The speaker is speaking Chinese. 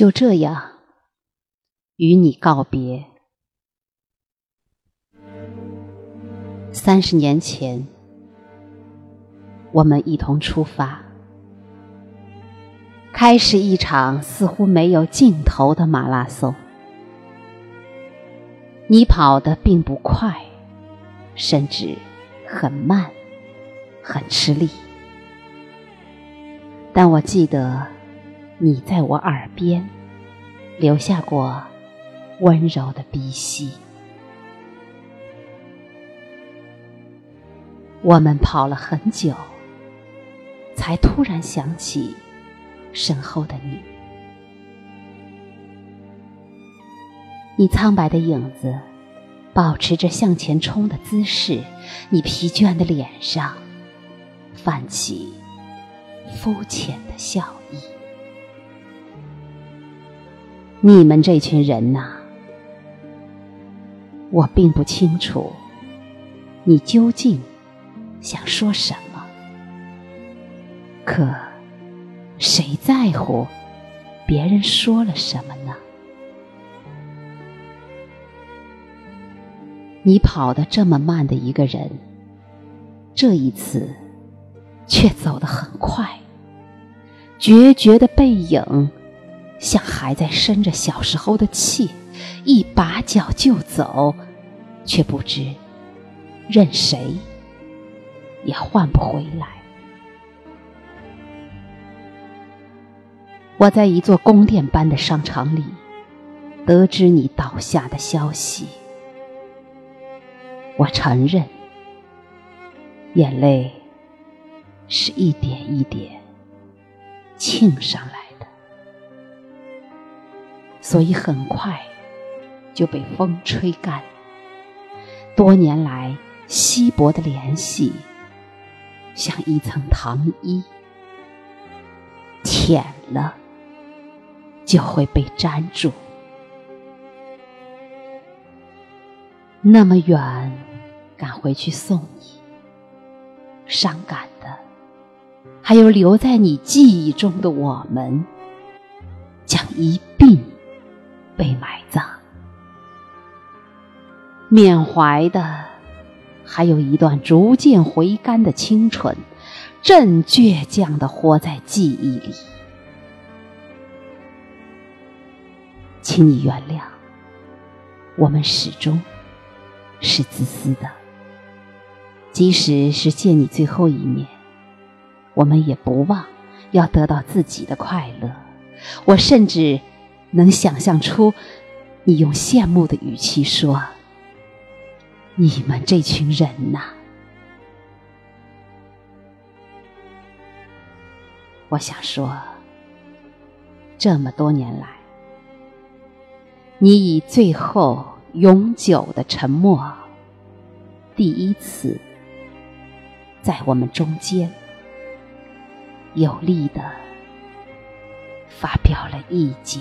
就这样与你告别。三十年前，我们一同出发，开始一场似乎没有尽头的马拉松。你跑得并不快，甚至很慢，很吃力。但我记得你在我耳边留下过温柔的鼻息。我们跑了很久，才突然想起身后的你。你苍白的影子，保持着向前冲的姿势，你疲倦的脸上泛起肤浅的笑意。你们这群人呐，我并不清楚你究竟。想说什么？可谁在乎别人说了什么呢？你跑得这么慢的一个人，这一次却走得很快。决绝的背影，像还在生着小时候的气，一把脚就走，却不知任谁。也换不回来。我在一座宫殿般的商场里，得知你倒下的消息。我承认，眼泪是一点一点沁上来，所以很快就被风吹干。多年来稀薄的联系。像一层糖衣，舔了就会被粘住。那么远赶回去送你，伤感的还有留在你记忆中的我们，将一被埋葬。缅怀的。还有一段逐渐回甘的青春，正倔强的活在记忆里。请你原谅，我们始终是自私的。即使是见你最后一面，我们也不忘要得到自己的快乐。我甚至能想象出，你用羡慕的语气说。你们这群人呐，我想说，这么多年来，你以最后永久的沉默，第一次在我们中间有力的发表了意见。